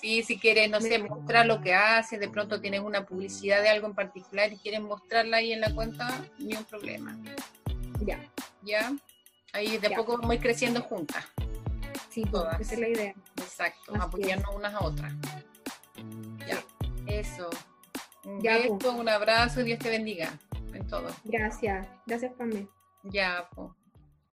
Speaker 2: Sí, si quieres, no sé, mostrar lo que haces, de pronto tienes una publicidad de algo en particular y quieres mostrarla ahí en la cuenta, ni un problema.
Speaker 4: Ya.
Speaker 2: ¿Ya? Ahí de poco vamos a ir creciendo juntas.
Speaker 4: Sí, pues,
Speaker 2: Todas.
Speaker 4: esa es la idea.
Speaker 2: Exacto,
Speaker 4: Así
Speaker 2: apoyarnos unas a otras. Ya, eso. Un
Speaker 4: Ya,
Speaker 2: beso,
Speaker 4: pues.
Speaker 2: un abrazo y Dios te bendiga en todo.
Speaker 4: Gracias. Gracias, Pamela.
Speaker 2: Ya, pues.